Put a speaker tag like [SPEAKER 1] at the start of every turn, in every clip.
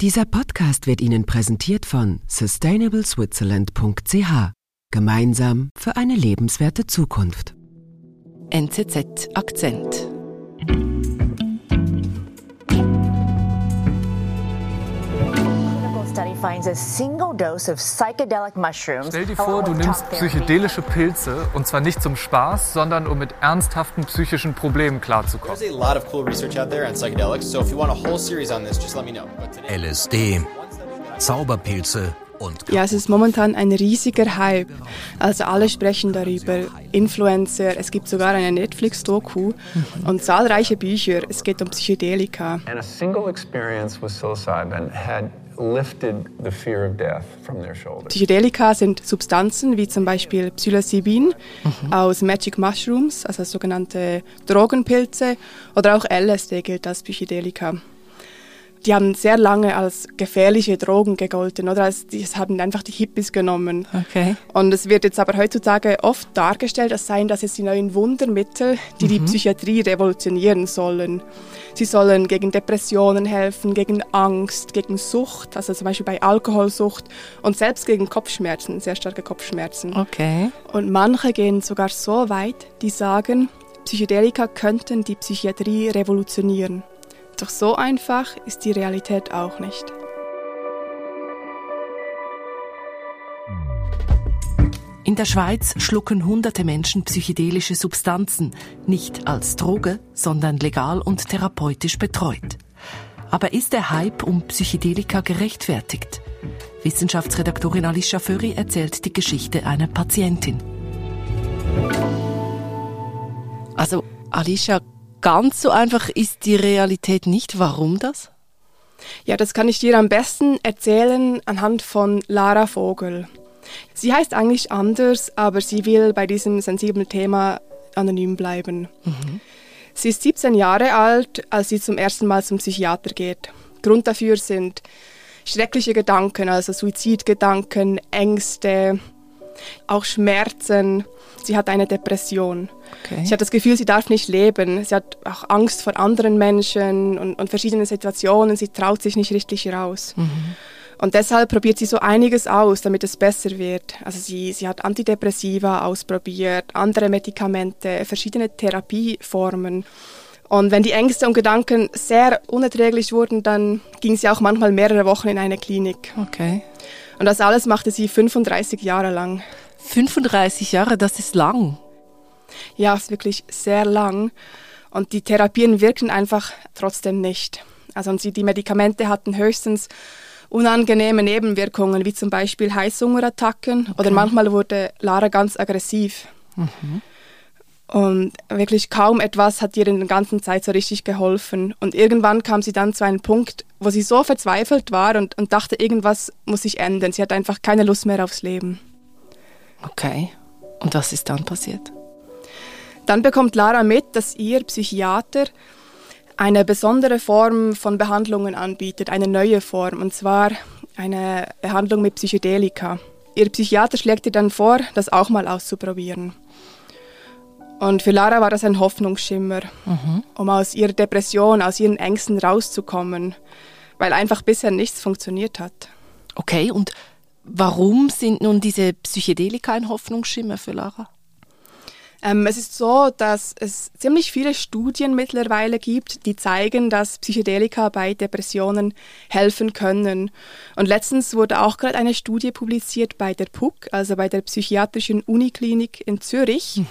[SPEAKER 1] Dieser Podcast wird Ihnen präsentiert von sustainableswitzerland.ch. Gemeinsam für eine lebenswerte Zukunft.
[SPEAKER 2] NZZ Akzent.
[SPEAKER 3] Stell dir vor, du nimmst psychedelische Pilze und zwar nicht zum Spaß, sondern um mit ernsthaften psychischen Problemen klarzukommen.
[SPEAKER 4] LSD, Zauberpilze und
[SPEAKER 5] Ja, es ist momentan ein riesiger Hype. Also alle sprechen darüber. Influencer, es gibt sogar eine Netflix-Doku und zahlreiche Bücher. Es geht um Psychedelika.
[SPEAKER 6] And a single experience with psilocybin had lifted the fear of death from their shoulders.
[SPEAKER 5] Psychedelika sind Substanzen wie zum Beispiel Psilocybin aus Magic Mushrooms, also sogenannte Drogenpilze, oder auch LSD gilt als Psychedelika. Die haben sehr lange als gefährliche Drogen gegolten, oder? Also das haben einfach die Hippies genommen.
[SPEAKER 2] Okay.
[SPEAKER 5] Und es wird jetzt aber heutzutage oft dargestellt, als seien das jetzt die neuen Wundermittel, die die Psychiatrie revolutionieren sollen. Sie sollen gegen Depressionen helfen, gegen Angst, gegen Sucht, also zum Beispiel bei Alkoholsucht und selbst gegen Kopfschmerzen, sehr starke Kopfschmerzen.
[SPEAKER 2] Okay.
[SPEAKER 5] Und manche gehen sogar so weit, die sagen, Psychedelika könnten die Psychiatrie revolutionieren. Doch so einfach ist die Realität auch nicht.
[SPEAKER 2] In der Schweiz schlucken hunderte Menschen psychedelische Substanzen, nicht als Droge, sondern legal und therapeutisch betreut. Aber ist der Hype um Psychedelika gerechtfertigt? Wissenschaftsredaktorin Alicia Föri erzählt die Geschichte einer Patientin. Also, Alicia, ganz so einfach ist die Realität nicht. Warum das?
[SPEAKER 5] Ja, das kann ich dir am besten erzählen anhand von Lara Vogel. Sie heißt eigentlich anders, aber sie will bei diesem sensiblen Thema anonym bleiben. Sie ist 17 Jahre alt, als sie zum ersten Mal zum Psychiater geht. Grund dafür sind schreckliche Gedanken, also Suizidgedanken, Ängste, auch Schmerzen. Sie hat eine Depression.
[SPEAKER 2] Okay.
[SPEAKER 5] Sie hat das Gefühl, sie darf nicht leben. Sie hat auch Angst vor anderen Menschen und, und verschiedenen Situationen. Sie traut sich nicht richtig raus. Und deshalb probiert sie so einiges aus, damit es besser wird. Also sie, sie hat Antidepressiva ausprobiert, andere Medikamente, verschiedene Therapieformen. Und wenn die Ängste und Gedanken sehr unerträglich wurden, dann ging sie auch manchmal mehrere Wochen in eine Klinik.
[SPEAKER 2] Okay.
[SPEAKER 5] Und das alles machte sie 35 Jahre lang.
[SPEAKER 2] 35 Jahre, das ist lang.
[SPEAKER 5] Ja, ist wirklich sehr lang. Und die Therapien wirken einfach trotzdem nicht. Also und sie, die Medikamente hatten höchstens unangenehme Nebenwirkungen, wie zum Beispiel Heißhungerattacken oder manchmal wurde Lara ganz aggressiv. Und wirklich kaum etwas hat ihr in der ganzen Zeit so richtig geholfen. Und irgendwann kam sie dann zu einem Punkt, wo sie so verzweifelt war und, und dachte, irgendwas muss sich ändern. Sie hat einfach keine Lust mehr aufs Leben.
[SPEAKER 2] Okay. Und was ist dann passiert?
[SPEAKER 5] Dann bekommt Lara mit, dass ihr Psychiater eine besondere Form von Behandlungen anbietet, eine neue Form, und zwar eine Behandlung mit Psychedelika. Ihr Psychiater schlägt ihr dann vor, das auch mal auszuprobieren. Und für Lara war das ein Hoffnungsschimmer, um aus ihrer Depression, aus ihren Ängsten rauszukommen, weil einfach bisher nichts funktioniert hat.
[SPEAKER 2] Okay, und warum sind nun diese Psychedelika ein Hoffnungsschimmer für Lara?
[SPEAKER 5] Ähm, es ist so, dass es ziemlich viele Studien mittlerweile gibt, die zeigen, dass Psychedelika bei Depressionen helfen können. Und letztens wurde auch gerade eine Studie publiziert bei der PUC, also bei der Psychiatrischen Uniklinik in Zürich.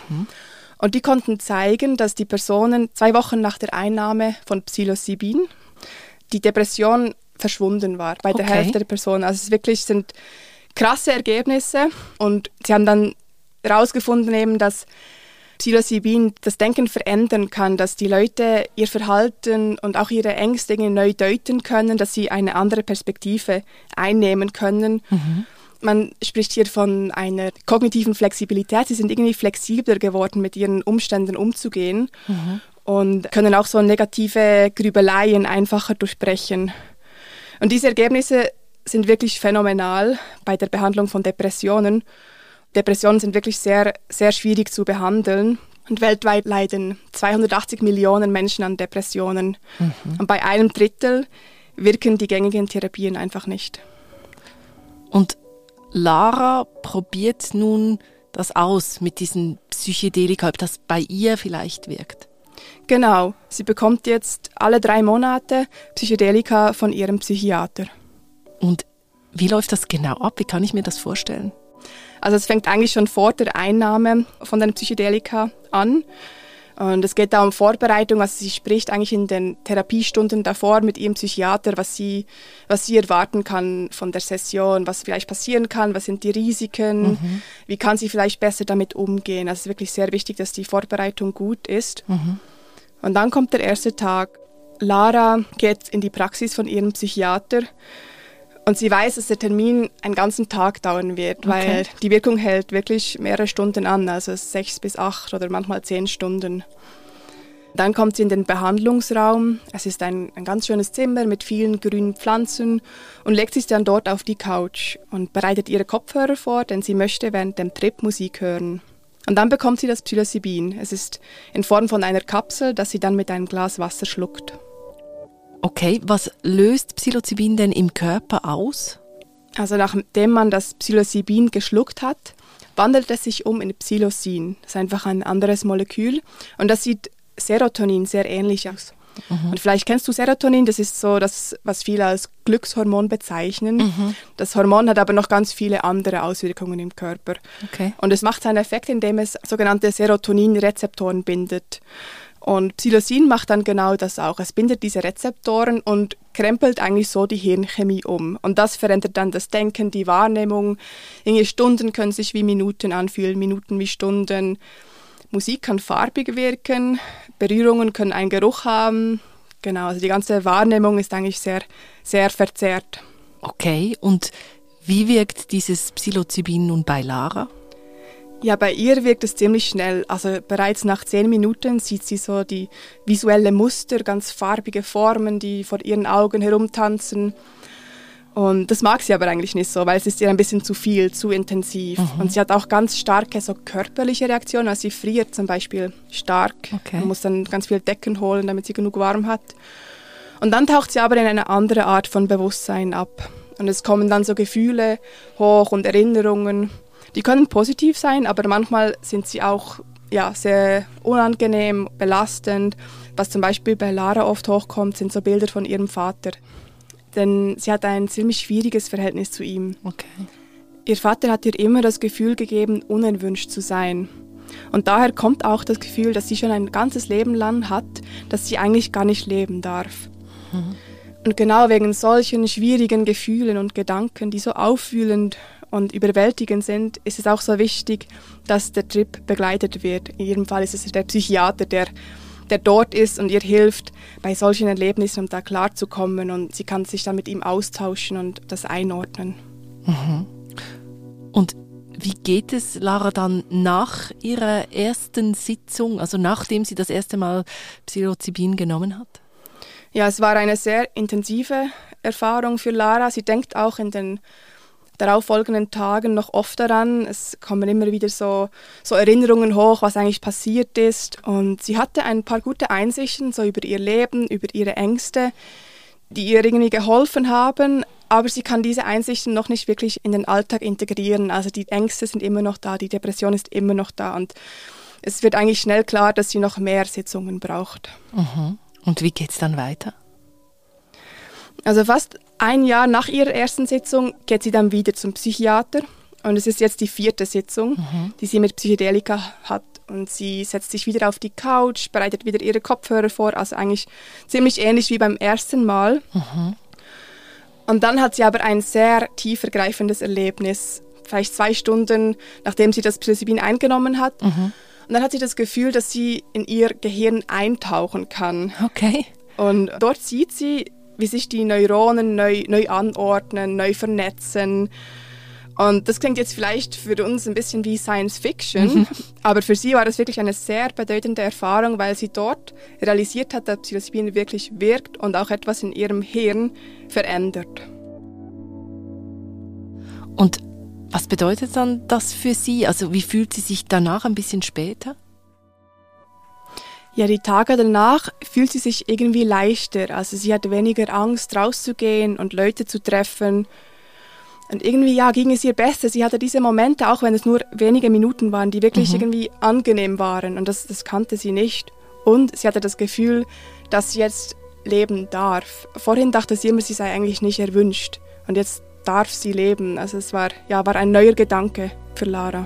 [SPEAKER 5] Und die konnten zeigen, dass die Personen zwei Wochen nach der Einnahme von Psilocybin die Depression verschwunden war bei der
[SPEAKER 2] Okay.
[SPEAKER 5] Hälfte der Personen. Also es wirklich sind krasse Ergebnisse und sie haben dann herausgefunden eben, dass Psilocybin das Denken verändern kann, dass die Leute ihr Verhalten und auch ihre Ängste neu deuten können, dass sie eine andere Perspektive einnehmen können. Man spricht hier von einer kognitiven Flexibilität. Sie sind irgendwie flexibler geworden, mit ihren Umständen umzugehen und können auch so negative Grübeleien einfacher durchbrechen. Und diese Ergebnisse sind wirklich phänomenal bei der Behandlung von Depressionen. Depressionen sind wirklich sehr, sehr schwierig zu behandeln. Und weltweit leiden 280 Millionen Menschen an Depressionen. Und bei einem Drittel wirken die gängigen Therapien einfach nicht.
[SPEAKER 2] Und Lara probiert nun das aus mit diesen Psychedelika, ob das bei ihr vielleicht wirkt.
[SPEAKER 5] Genau, sie bekommt jetzt alle drei Monate Psychedelika von ihrem Psychiater.
[SPEAKER 2] Und wie läuft das genau ab? Wie kann ich mir das vorstellen?
[SPEAKER 5] Also es fängt eigentlich schon vor der Einnahme von den Psychedelika an. Und es geht da um Vorbereitung, also sie spricht eigentlich in den Therapiestunden davor mit ihrem Psychiater, was sie, was sie erwarten kann von der Session, was vielleicht passieren kann, was sind die Risiken, mhm. wie kann sie vielleicht besser damit umgehen. Also es ist wirklich sehr wichtig, dass die Vorbereitung gut ist. Mhm. Und dann kommt der erste Tag. Lara geht in die Praxis von ihrem Psychiater und sie weiß, dass der Termin einen ganzen Tag dauern wird, okay. weil die Wirkung hält wirklich mehrere Stunden an, also sechs bis acht oder manchmal zehn Stunden. Dann kommt sie in den Behandlungsraum. Es ist ein, ein ganz schönes Zimmer mit vielen grünen Pflanzen und legt sich dann dort auf die Couch und bereitet ihre Kopfhörer vor, denn sie möchte während dem Trip Musik hören. Und dann bekommt sie das Psilocybin. Es ist in Form von einer Kapsel, das sie dann mit einem Glas Wasser schluckt.
[SPEAKER 2] Okay, was löst Psilocybin denn im Körper aus?
[SPEAKER 5] Also nachdem man das Psilocybin geschluckt hat, wandelt es sich um in Psilocin. Das ist einfach ein anderes Molekül und das sieht Serotonin sehr ähnlich aus. Mhm. Und vielleicht kennst du Serotonin, das ist so das, was viele als Glückshormon bezeichnen. Mhm. Das Hormon hat aber noch ganz viele andere Auswirkungen im Körper. Okay. Und es macht seinen Effekt, indem es sogenannte Serotoninrezeptoren bindet. Und Psilocin macht dann genau das auch. Es bindet diese Rezeptoren und krempelt eigentlich so die Hirnchemie um. Und das verändert dann das Denken, die Wahrnehmung. Irgendwie Stunden können sich wie Minuten anfühlen, Minuten wie Stunden. Musik kann farbig wirken, Berührungen können einen Geruch haben. Genau, also die ganze Wahrnehmung ist eigentlich sehr, sehr verzerrt.
[SPEAKER 2] Okay, und wie wirkt dieses Psilocybin nun bei Lara?
[SPEAKER 5] Ja, bei ihr wirkt es ziemlich schnell. Also bereits nach zehn Minuten sieht sie so die visuelle Muster, ganz farbige Formen, die vor ihren Augen herumtanzen. Und das mag sie aber eigentlich nicht so, weil es ist ihr ein bisschen zu viel, zu intensiv. Mhm. Und sie hat auch ganz starke so körperliche Reaktionen. Also sie friert zum Beispiel stark. Okay. Man muss dann ganz viel Decken holen, damit sie genug warm hat. Und dann taucht sie aber in eine andere Art von Bewusstsein ab. Und es kommen dann so Gefühle hoch und Erinnerungen. Die können positiv sein, aber manchmal sind sie auch ja, sehr unangenehm, belastend. Was zum Beispiel bei Lara oft hochkommt, sind so Bilder von ihrem Vater. Denn sie hat ein ziemlich schwieriges Verhältnis zu ihm. Okay. Ihr Vater hat ihr immer das Gefühl gegeben, unerwünscht zu sein. Und daher kommt auch das Gefühl, dass sie schon ein ganzes Leben lang hat, dass sie eigentlich gar nicht leben darf. Mhm. Und genau wegen solchen schwierigen Gefühlen und Gedanken, die so aufwühlend und überwältigend sind, ist es auch so wichtig, dass der Trip begleitet wird. In ihrem Fall ist es der Psychiater, der, der dort ist und ihr hilft, bei solchen Erlebnissen, um da klarzukommen und sie kann sich dann mit ihm austauschen und das einordnen.
[SPEAKER 2] Mhm. Und wie geht es Lara dann nach ihrer ersten Sitzung, also nachdem sie das erste Mal Psilocybin genommen hat?
[SPEAKER 5] Ja, es war eine sehr intensive Erfahrung für Lara. Sie denkt auch in den darauffolgenden Tagen noch oft daran. Es kommen immer wieder so, so Erinnerungen hoch, was eigentlich passiert ist. Und sie hatte ein paar gute Einsichten so über ihr Leben, über ihre Ängste, die ihr irgendwie geholfen haben. Aber sie kann diese Einsichten noch nicht wirklich in den Alltag integrieren. Also die Ängste sind immer noch da, die Depression ist immer noch da. Und es wird eigentlich schnell klar, dass sie noch mehr Sitzungen braucht.
[SPEAKER 2] Mhm. Und wie geht es dann weiter?
[SPEAKER 5] Also fast ein Jahr nach ihrer ersten Sitzung geht sie dann wieder zum Psychiater. Und es ist jetzt die vierte Sitzung, mhm. die sie mit Psychedelika hat. Und sie setzt sich wieder auf die Couch, bereitet wieder ihre Kopfhörer vor. Also eigentlich ziemlich ähnlich wie beim ersten Mal. Mhm. Und dann hat sie aber ein sehr tiefergreifendes Erlebnis. Vielleicht zwei Stunden, nachdem sie das Psilocybin eingenommen hat. Mhm. Und dann hat sie das Gefühl, dass sie in ihr Gehirn eintauchen kann.
[SPEAKER 2] Okay.
[SPEAKER 5] Und dort sieht sie wie sich die Neuronen neu, neu anordnen, neu vernetzen. Und das klingt jetzt vielleicht für uns ein bisschen wie Science Fiction, mhm. aber für sie war das wirklich eine sehr bedeutende Erfahrung, weil sie dort realisiert hat, dass Psilocybin wirklich wirkt und auch etwas in ihrem Hirn verändert.
[SPEAKER 2] Und was bedeutet dann das für Sie? Also wie fühlt sie sich danach ein bisschen später?
[SPEAKER 5] Ja, die Tage danach fühlt sie sich irgendwie leichter. Also sie hat weniger Angst, rauszugehen und Leute zu treffen. Und irgendwie ja, ging es ihr besser. Sie hatte diese Momente, auch wenn es nur wenige Minuten waren, die wirklich mhm. irgendwie angenehm waren. Und das, das kannte sie nicht. Und sie hatte das Gefühl, dass sie jetzt leben darf. Vorhin dachte sie immer, sie sei eigentlich nicht erwünscht. Und jetzt darf sie leben. Also es war, ja, war ein neuer Gedanke für Lara.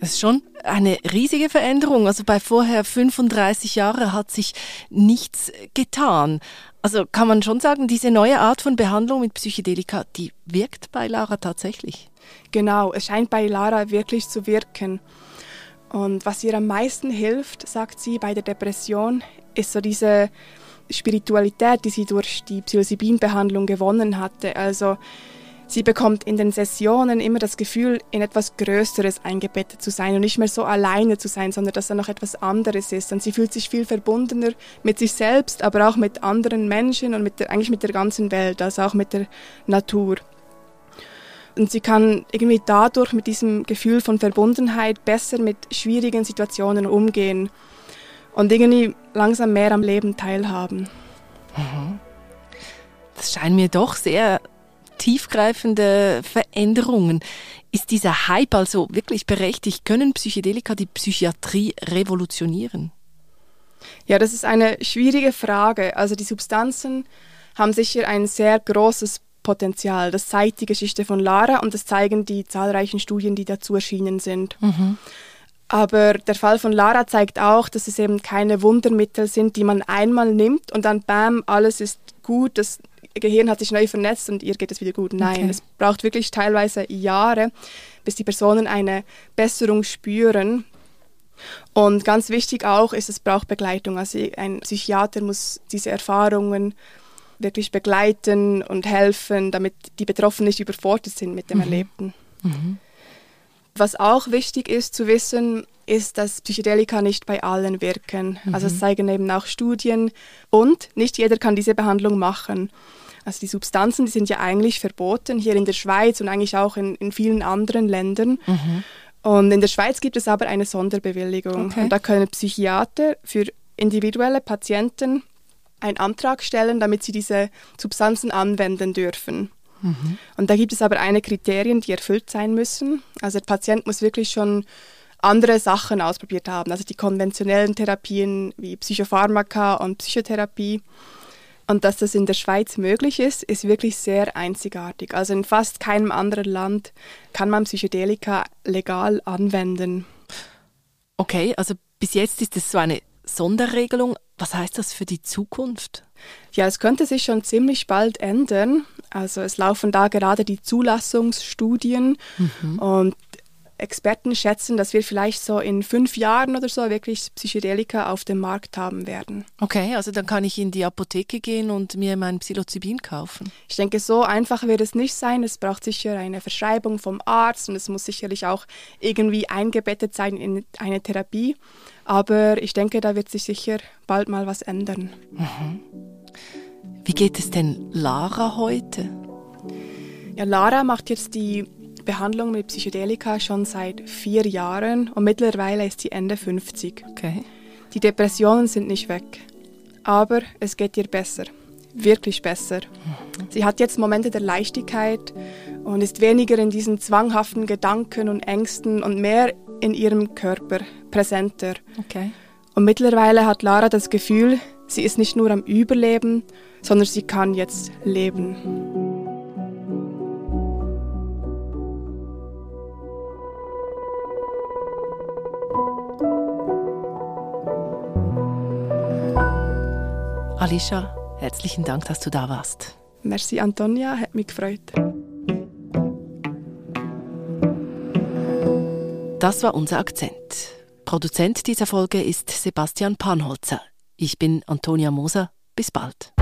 [SPEAKER 2] Das ist schon eine riesige Veränderung. Also bei vorher 35 Jahren hat sich nichts getan. Also kann man schon sagen, diese neue Art von Behandlung mit Psychedelika, die wirkt bei Lara tatsächlich.
[SPEAKER 5] Genau, es scheint bei Lara wirklich zu wirken. Und was ihr am meisten hilft, sagt sie bei der Depression, ist so diese Spiritualität, die sie durch die Psilocybin-Behandlung gewonnen hatte. Also Sie bekommt in den Sessionen immer das Gefühl, in etwas Größeres eingebettet zu sein und nicht mehr so alleine zu sein, sondern dass da noch etwas anderes ist. Und sie fühlt sich viel verbundener mit sich selbst, aber auch mit anderen Menschen und mit der, eigentlich mit der ganzen Welt, also auch mit der Natur. Und sie kann irgendwie dadurch mit diesem Gefühl von Verbundenheit besser mit schwierigen Situationen umgehen und irgendwie langsam mehr am Leben teilhaben.
[SPEAKER 2] Mhm. Das scheint mir doch sehr tiefgreifende Veränderungen. Ist dieser Hype also wirklich berechtigt? Können Psychedelika die Psychiatrie revolutionieren?
[SPEAKER 5] Ja, das ist eine schwierige Frage. Also die Substanzen haben sicher ein sehr großes Potenzial. Das zeigt die Geschichte von Lara und das zeigen die zahlreichen Studien, die dazu erschienen sind. Mhm. Aber der Fall von Lara zeigt auch, dass es eben keine Wundermittel sind, die man einmal nimmt und dann bam, alles ist gut, das Gehirn hat sich neu vernetzt und ihr geht es wieder gut. Nein, okay. es braucht wirklich teilweise Jahre, bis die Personen eine Besserung spüren. Und ganz wichtig auch ist, es braucht Begleitung. Also ein Psychiater muss diese Erfahrungen wirklich begleiten und helfen, damit die Betroffenen nicht überfordert sind mit dem mhm. Erlebten. Mhm. Was auch wichtig ist zu wissen, ist, dass Psychedelika nicht bei allen wirken. Mhm. Also es zeigen eben auch Studien und nicht jeder kann diese Behandlung machen. Also die Substanzen, die sind ja eigentlich verboten hier in der Schweiz und eigentlich auch in, in vielen anderen Ländern. Mhm. Und in der Schweiz gibt es aber eine Sonderbewilligung. Okay. Und da können Psychiater für individuelle Patienten einen Antrag stellen, damit sie diese Substanzen anwenden dürfen. Mhm. Und da gibt es aber eine Kriterien, die erfüllt sein müssen. Also der Patient muss wirklich schon andere Sachen ausprobiert haben, also die konventionellen Therapien wie Psychopharmaka und Psychotherapie. Und dass das in der Schweiz möglich ist, ist wirklich sehr einzigartig. Also in fast keinem anderen Land kann man Psychedelika legal anwenden.
[SPEAKER 2] Okay, also bis jetzt ist es so eine Sonderregelung. Was heißt das für die Zukunft?
[SPEAKER 5] Ja, es könnte sich schon ziemlich bald ändern. Also es laufen da gerade die Zulassungsstudien mhm. und Experten schätzen, dass wir vielleicht so in fünf Jahren oder so wirklich Psychedelika auf dem Markt haben werden.
[SPEAKER 2] Okay, also dann kann ich in die Apotheke gehen und mir mein Psilocybin kaufen.
[SPEAKER 5] Ich denke, so einfach wird es nicht sein. Es braucht sicher eine Verschreibung vom Arzt und es muss sicherlich auch irgendwie eingebettet sein in eine Therapie. Aber ich denke, da wird sich sicher bald mal was ändern. Mhm.
[SPEAKER 2] Wie geht es denn Lara heute?
[SPEAKER 5] Ja, Lara macht jetzt die Behandlung mit Psychedelika schon seit vier Jahren und mittlerweile ist sie Ende 50.
[SPEAKER 2] Okay.
[SPEAKER 5] Die Depressionen sind nicht weg, aber es geht ihr besser, wirklich besser. Sie hat jetzt Momente der Leichtigkeit und ist weniger in diesen zwanghaften Gedanken und Ängsten und mehr in ihrem Körper präsenter.
[SPEAKER 2] Okay.
[SPEAKER 5] Und mittlerweile hat Lara das Gefühl, sie ist nicht nur am Überleben, sondern sie kann jetzt leben.
[SPEAKER 2] Alicia, Herzlichen Dank, dass du da warst.
[SPEAKER 5] Merci Antonia, hat mich gefreut.
[SPEAKER 2] Das war unser Akzent. Produzent dieser Folge ist Sebastian Panholzer. Ich bin Antonia Moser. Bis bald.